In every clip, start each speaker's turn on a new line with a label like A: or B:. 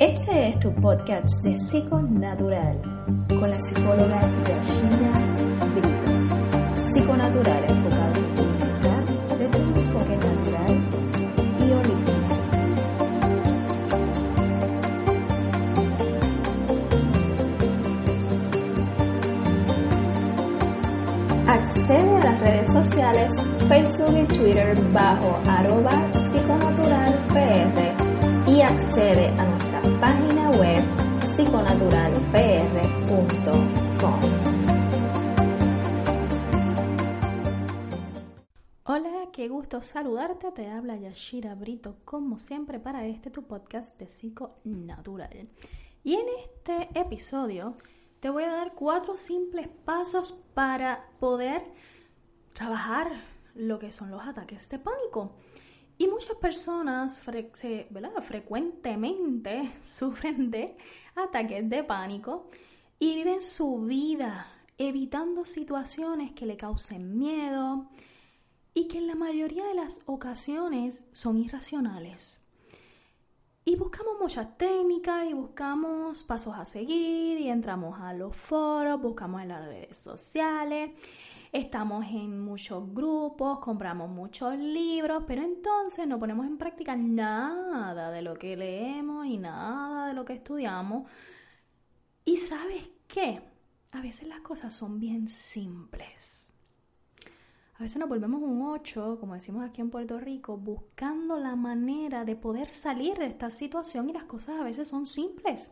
A: Este es tu podcast de Psiconatural con la psicóloga Yashira Brito. Psiconatural enfocado en tu bienestar desde un enfoque natural y holístico. Accede a las redes sociales Facebook y Twitter bajo arroba psiconaturalpr y accede a página web psiconaturalpr.com. Hola, qué gusto saludarte. Te habla Yashira Brito, como siempre, para este tu podcast de Psiconatural. Y en este episodio te voy a dar cuatro simples pasos para poder trabajar lo que son los ataques de pánico. Y muchas personas frecuentemente sufren de ataques de pánico y viven su vida evitando situaciones que le causen miedo y que en la mayoría de las ocasiones son irracionales. Y buscamos muchas técnicas y buscamos pasos a seguir y entramos a los foros, buscamos en las redes sociales estamos en muchos grupos, compramos muchos libros, pero entonces no ponemos en práctica nada de lo que leemos y nada de lo que estudiamos. Y sabes qué? A veces las cosas son bien simples. A veces nos volvemos un 8, como decimos aquí en Puerto Rico, buscando la manera de poder salir de esta situación y las cosas a veces son simples.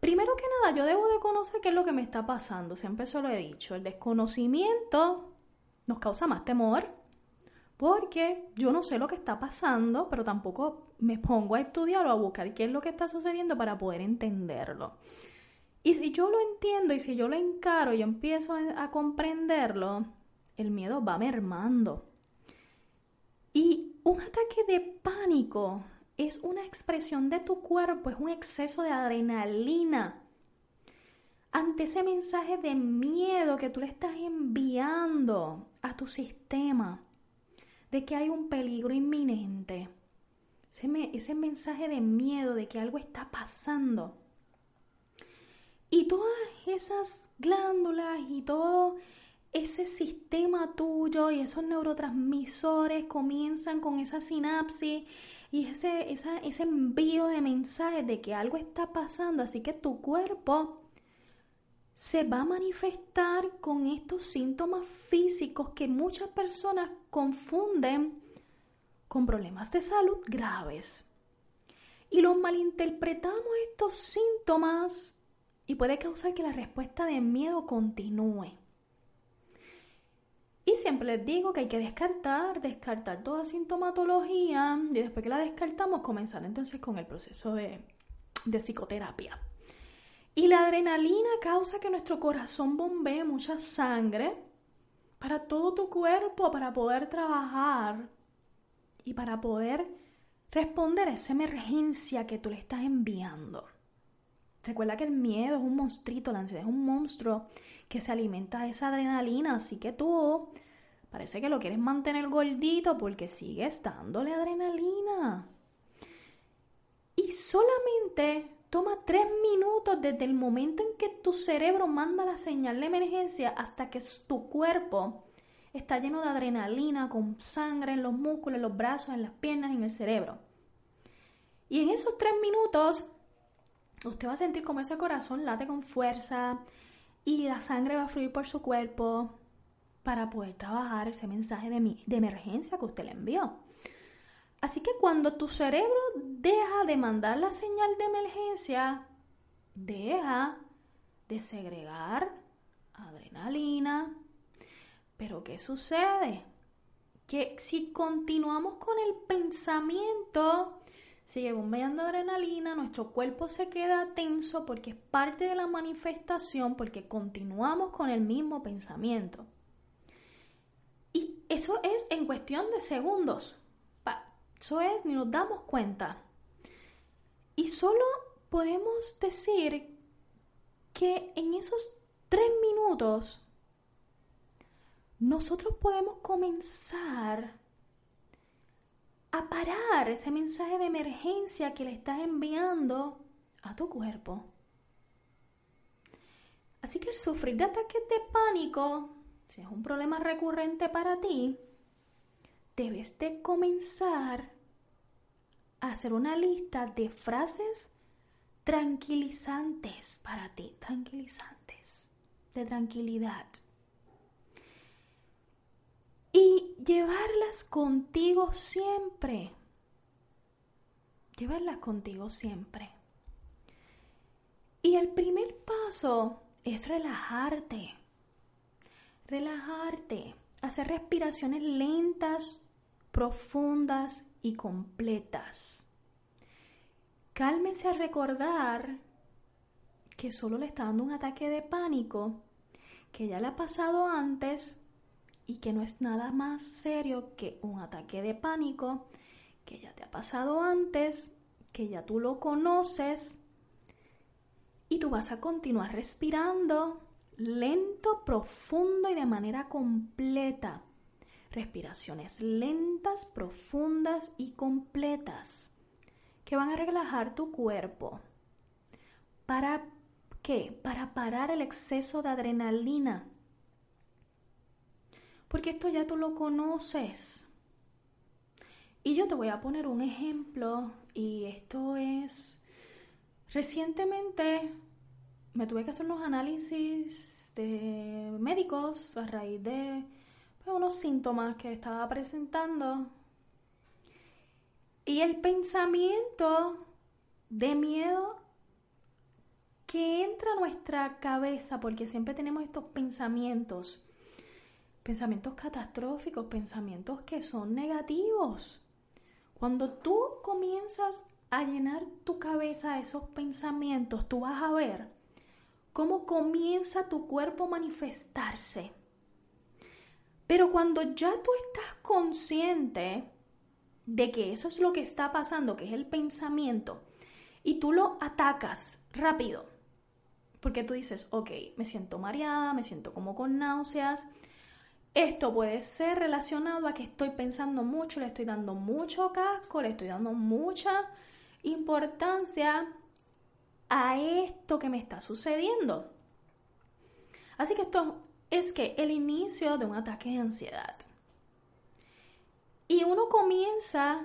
A: Primero que nada, yo debo de conocer qué es lo que me está pasando. Siempre se lo he dicho. El desconocimiento nos causa más temor porque yo no sé lo que está pasando, pero tampoco me pongo a estudiar o a buscar qué es lo que está sucediendo para poder entenderlo. Y si yo lo entiendo y si yo lo encaro y empiezo a comprenderlo, el miedo va mermando. Y un ataque de pánico es una expresión de tu cuerpo, es un exceso de adrenalina ante ese mensaje de miedo que tú le estás enviando a tu sistema, de que hay un peligro inminente. Ese, mensaje de miedo de que algo está pasando. Y todas esas glándulas y todo ese sistema tuyo y esos neurotransmisores comienzan con esa sinapsis y ese, ese envío de mensajes de que algo está pasando, así que tu cuerpo se va a manifestar con estos síntomas físicos que muchas personas confunden con problemas de salud graves. Y los malinterpretamos estos síntomas y puede causar que la respuesta de miedo continúe. Y siempre les digo que hay que descartar, descartar toda sintomatología y después que la descartamos comenzar entonces con el proceso de, de psicoterapia. Y la adrenalina causa que nuestro corazón bombee mucha sangre para todo tu cuerpo, para poder trabajar y para poder responder a esa emergencia que tú le estás enviando. Recuerda que el miedo es un monstruito, la ansiedad es un monstruo que se alimenta de esa adrenalina, así que tú parece que lo quieres mantener gordito porque sigues dándole adrenalina. Y solamente toma tres minutos desde el momento en que tu cerebro manda la señal de emergencia hasta que tu cuerpo está lleno de adrenalina, con sangre en los músculos, en los brazos, en las piernas, en el cerebro. Y en esos tres minutos, usted va a sentir como ese corazón late con fuerza, y la sangre va a fluir por su cuerpo para poder trabajar ese mensaje de, de emergencia que usted le envió. Así que cuando tu cerebro deja de mandar la señal de emergencia, deja de segregar adrenalina. Pero ¿qué sucede? Que si continuamos con el pensamiento sigue bombeando adrenalina, nuestro cuerpo se queda tenso porque es parte de la manifestación, porque continuamos con el mismo pensamiento. Y eso es en cuestión de segundos. Eso es, ni nos damos cuenta. Y solo podemos decir que en esos tres minutos nosotros podemos comenzar a parar ese mensaje de emergencia que le estás enviando a tu cuerpo. Así que el sufrir de ataques de pánico, si es un problema recurrente para ti, debes de comenzar a hacer una lista de frases tranquilizantes para ti, tranquilizantes, de tranquilidad. Y llevarlas contigo siempre. Llevarlas contigo siempre. Y el primer paso es relajarte. Relajarte. Hacer respiraciones lentas, profundas y completas. Cálmese a recordar que solo le está dando un ataque de pánico, que ya le ha pasado antes y que no es nada más serio que un ataque de pánico, que ya te ha pasado antes, que ya tú lo conoces y tú vas a continuar respirando lento, profundo y de manera completa. Respiraciones lentas, profundas y completas que van a relajar tu cuerpo. ¿Para qué? Para parar el exceso de adrenalina. Porque esto ya tú lo conoces. Y yo te voy a poner un ejemplo y esto es Recientemente me tuve que hacer unos análisis de médicos a raíz de pues, unos síntomas que estaba presentando. Y el pensamiento de miedo que entra a nuestra cabeza, porque siempre tenemos estos pensamientos, pensamientos catastróficos, pensamientos que son negativos. Cuando tú comienzas a llenar tu cabeza esos pensamientos, tú vas a ver cómo comienza tu cuerpo a manifestarse. Pero cuando ya tú estás consciente de que eso es lo que está pasando, que es el pensamiento, y tú lo atacas rápido, porque tú dices, ok, me siento mareada, me siento como con náuseas, esto puede ser relacionado a que estoy pensando mucho, le estoy dando mucho casco, le estoy dando mucha importancia a esto que me está sucediendo. Así que esto es que el inicio de un ataque de ansiedad. Y uno comienza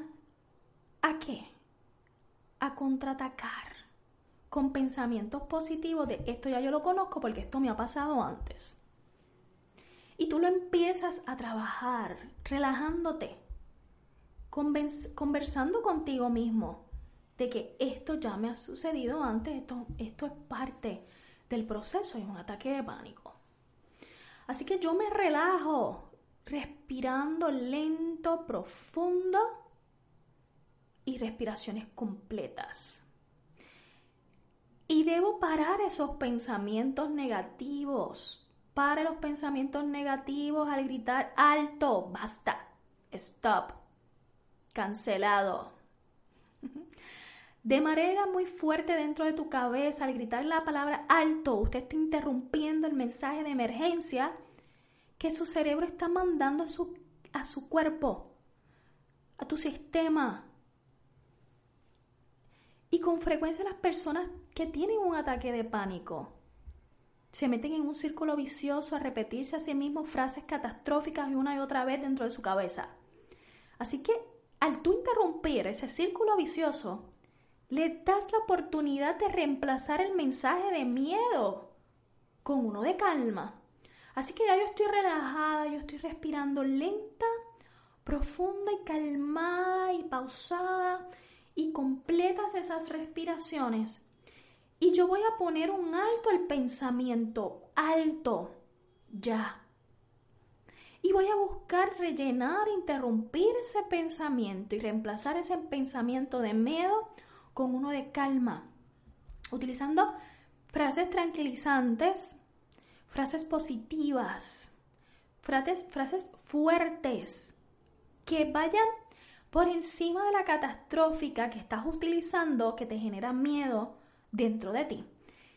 A: a qué? A contraatacar con pensamientos positivos de esto ya yo lo conozco porque esto me ha pasado antes. Y tú lo empiezas a trabajar relajándote, conversando contigo mismo, de que esto ya me ha sucedido antes, esto, esto es parte del proceso, es un ataque de pánico. Así que yo me relajo respirando lento, profundo y respiraciones completas. Y debo parar esos pensamientos negativos. Para los pensamientos negativos al gritar alto, basta, stop, cancelado de manera muy fuerte dentro de tu cabeza, al gritar la palabra alto, usted está interrumpiendo el mensaje de emergencia que su cerebro está mandando a su, a su cuerpo, a tu sistema. Y con frecuencia las personas que tienen un ataque de pánico se meten en un círculo vicioso a repetirse a sí mismos frases catastróficas una y otra vez dentro de su cabeza. Así que al tú interrumpir ese círculo vicioso, le das la oportunidad de reemplazar el mensaje de miedo con uno de calma. Así que ya yo estoy relajada, yo estoy respirando lenta, profunda y calmada y pausada y completas esas respiraciones. Y yo voy a poner un alto al pensamiento, alto, ya. Y voy a buscar rellenar, interrumpir ese pensamiento y reemplazar ese pensamiento de miedo con uno de calma, utilizando frases tranquilizantes, frases positivas, frases, frases fuertes, que vayan por encima de la catastrófica que estás utilizando, que te genera miedo dentro de ti.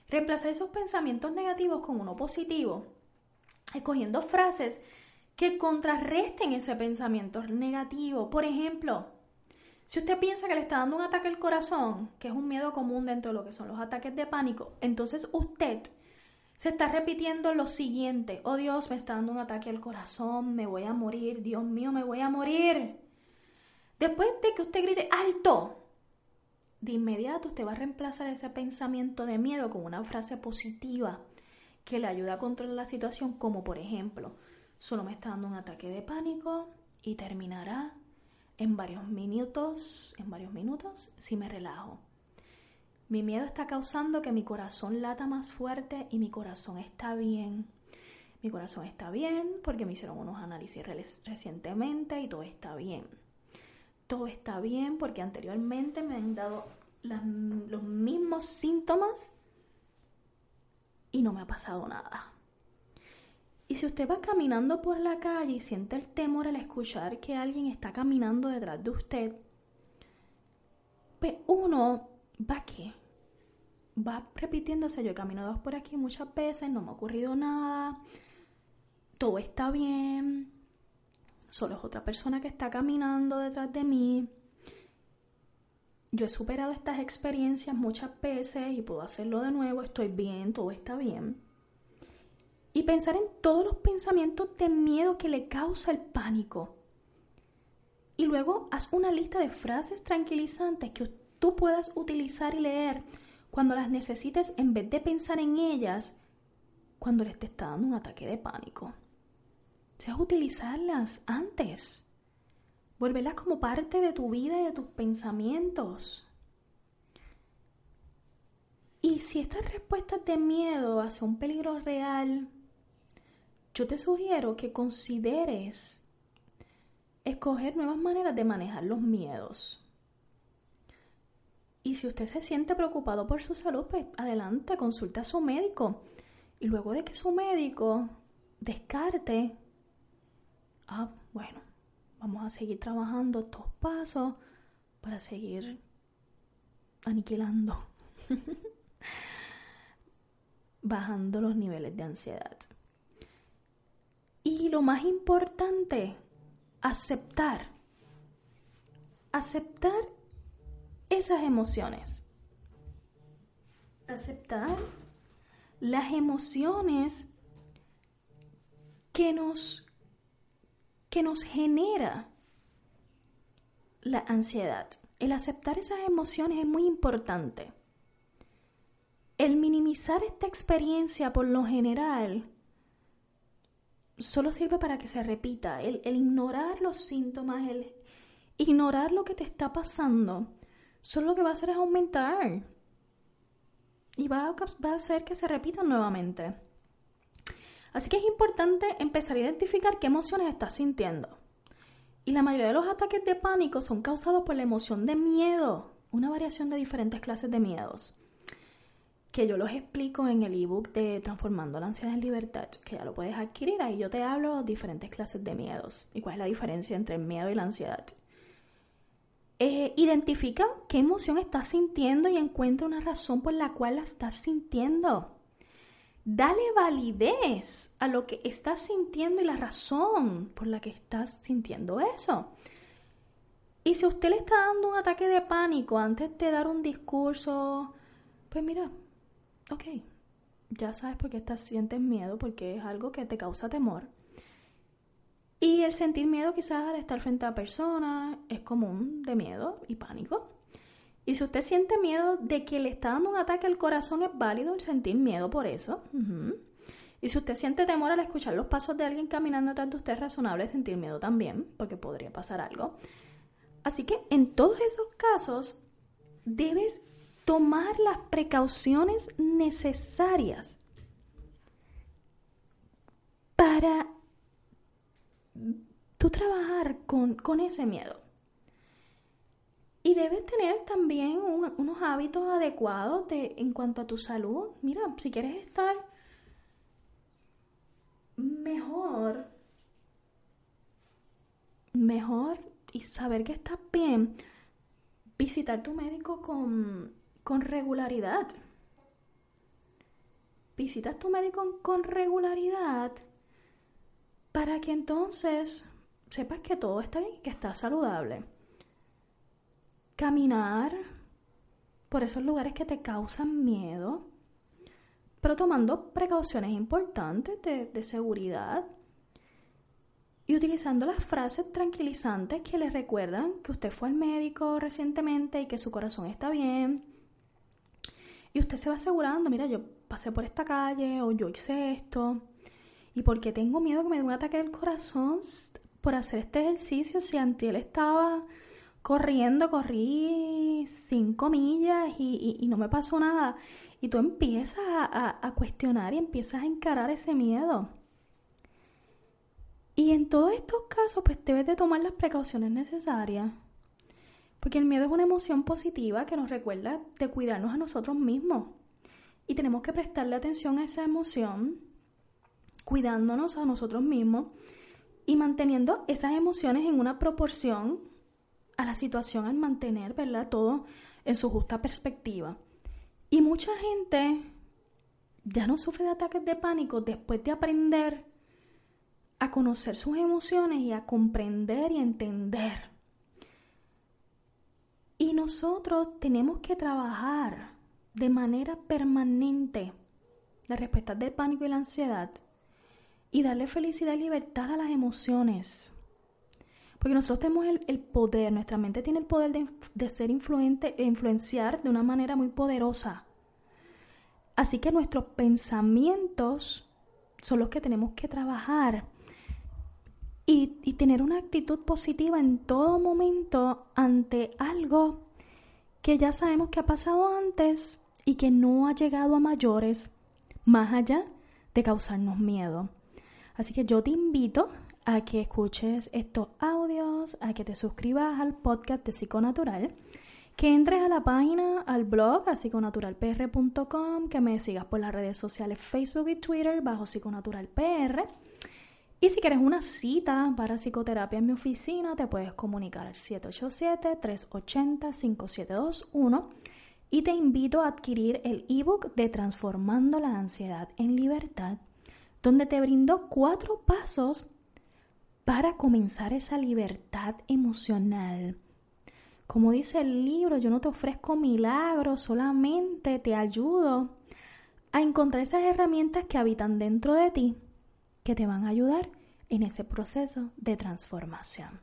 A: Reemplazar esos pensamientos negativos con uno positivo, escogiendo frases que contrarresten ese pensamiento negativo. Por ejemplo, Si usted piensa que le está dando un ataque al corazón, que es un miedo común dentro de lo que son los ataques de pánico, entonces usted se está repitiendo lo siguiente, oh Dios, me está dando un ataque al corazón, me voy a morir, Dios mío, me voy a morir. Después de que usted grite alto, de inmediato usted va a reemplazar ese pensamiento de miedo con una frase positiva que le ayuda a controlar la situación, como por ejemplo, solo me está dando un ataque de pánico y terminará en varios minutos, en varios minutos, si me relajo. Mi miedo está causando que mi corazón lata más fuerte y mi corazón está bien. Mi corazón está bien porque me hicieron unos análisis recientemente y todo está bien todo está bien porque anteriormente me han dado los mismos síntomas y no me ha pasado nada. Y si usted va caminando por la calle y siente el temor al escuchar que alguien está caminando detrás de usted, pues uno va que va repitiéndose, yo he caminado por aquí muchas veces, no me ha ocurrido nada, todo está bien, solo es otra persona que está caminando detrás de mí. Yo he superado estas experiencias muchas veces y puedo hacerlo de nuevo, estoy bien, todo está bien. Y pensar en todos los pensamientos de miedo que le causa el pánico. Y luego haz una lista de frases tranquilizantes que tú puedas utilizar y leer cuando las necesites en vez de pensar en ellas cuando le esté dando un ataque de pánico seas utilizarlas antes. Volverlas como parte de tu vida y de tus pensamientos. Y si estas respuestas de miedo hacia un peligro real, yo te sugiero que consideres escoger nuevas maneras de manejar los miedos. Y si usted se siente preocupado por su salud, pues adelante, consulte a su médico. Y luego de que su médico descarte ah, bueno, vamos a seguir trabajando estos pasos para seguir aniquilando, bajando los niveles de ansiedad. Y lo más importante, aceptar, aceptar esas emociones. Aceptar las emociones que nos que nos genera la ansiedad. El aceptar esas emociones es muy importante. El minimizar esta experiencia por lo general solo sirve para que se repita. El, ignorar los síntomas, el ignorar lo que te está pasando, solo lo que va a hacer es aumentar. Y va a, va a hacer que se repitan nuevamente. Así que es importante empezar a identificar qué emociones estás sintiendo. Y la mayoría de los ataques de pánico son causados por la emoción de miedo, una variación de diferentes clases de miedos, que yo los explico en el ebook de Transformando la ansiedad en libertad, que ya lo puedes adquirir, ahí yo te hablo de diferentes clases de miedos y cuál es la diferencia entre el miedo y la ansiedad. Eh, identifica qué emoción estás sintiendo y encuentra una razón por la cual la estás sintiendo. Dale validez a lo que estás sintiendo y la razón por la que estás sintiendo eso. Y si usted le está dando un ataque de pánico antes de dar un discurso, pues mira, ok, ya sabes por qué estás, sientes miedo, porque es algo que te causa temor. Y el sentir miedo quizás al estar frente a personas es común de miedo y pánico. Y si usted siente miedo de que le está dando un ataque al corazón, es válido el sentir miedo por eso. Y si usted siente temor al escuchar los pasos de alguien caminando detrás de usted, es razonable sentir miedo también, porque podría pasar algo. Así que en todos esos casos, debes tomar las precauciones necesarias para tú trabajar con, con ese miedo. Y debes tener también unos hábitos adecuados de, en cuanto a tu salud. Mira, si quieres estar mejor, mejor y saber que estás bien, visitar tu médico con, con regularidad. Visitas tu médico con regularidad para que entonces sepas que todo está bien y que estás saludable. Caminar por esos lugares que te causan miedo, pero tomando precauciones importantes de, seguridad y utilizando las frases tranquilizantes que le recuerdan que usted fue al médico recientemente y que su corazón está bien. Y usted se va asegurando, mira, yo pasé por esta calle o yo hice esto. Y porque tengo miedo que me dé un ataque del corazón por hacer este ejercicio, si ante él estaba corriendo, corrí cinco millas y, no me pasó nada. Y tú empiezas a, a cuestionar y empiezas a encarar ese miedo. Y en todos estos casos, pues debes de tomar las precauciones necesarias. Porque el miedo es una emoción positiva que nos recuerda de cuidarnos a nosotros mismos. Y tenemos que prestarle atención a esa emoción, cuidándonos a nosotros mismos y manteniendo esas emociones en una proporción a la situación al mantener, ¿verdad? Todo en su justa perspectiva. Y mucha gente ya no sufre de ataques de pánico después de aprender a conocer sus emociones y a comprender y entender. Y nosotros tenemos que trabajar de manera permanente la respuesta del pánico y la ansiedad y darle felicidad y libertad a las emociones. Porque nosotros tenemos el, poder, nuestra mente tiene el poder de, ser influente e influenciar de una manera muy poderosa. Así que nuestros pensamientos son los que tenemos que trabajar y, tener una actitud positiva en todo momento ante algo que ya sabemos que ha pasado antes y que no ha llegado a mayores, más allá de causarnos miedo. Así que yo te invito a que escuches estos audios, a que te suscribas al podcast de Psiconatural, que entres a la página, al blog, a psiconaturalpr.com, que me sigas por las redes sociales Facebook y Twitter bajo psiconaturalpr. Y si quieres una cita para psicoterapia en mi oficina, te puedes comunicar al 787-380-5721 y te invito a adquirir el ebook de Transformando la Ansiedad en Libertad, donde te brindo cuatro pasos para comenzar esa libertad emocional. Como dice el libro, yo no te ofrezco milagros, solamente te ayudo a encontrar esas herramientas que habitan dentro de ti que te van a ayudar en ese proceso de transformación.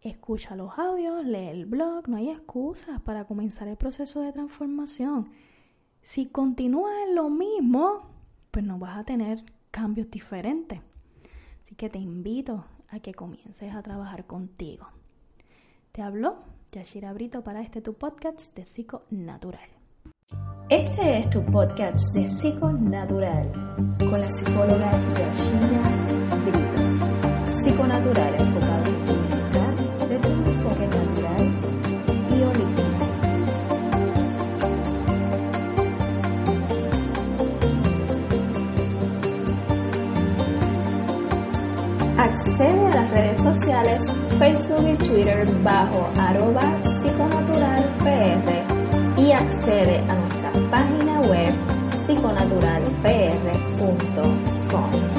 A: Escucha los audios, lee el blog, no hay excusas para comenzar el proceso de transformación. Si continúas en lo mismo, pues no vas a tener cambios diferentes. Así que te invito a que comiences a trabajar contigo. Te habló Yashira Brito para este tu podcast de Psico Natural.
B: Este es tu podcast de Psico Natural con la psicóloga Yashira Accede a las redes sociales Facebook y Twitter bajo arroba psiconaturalpr y accede a nuestra página web psiconaturalpr.com.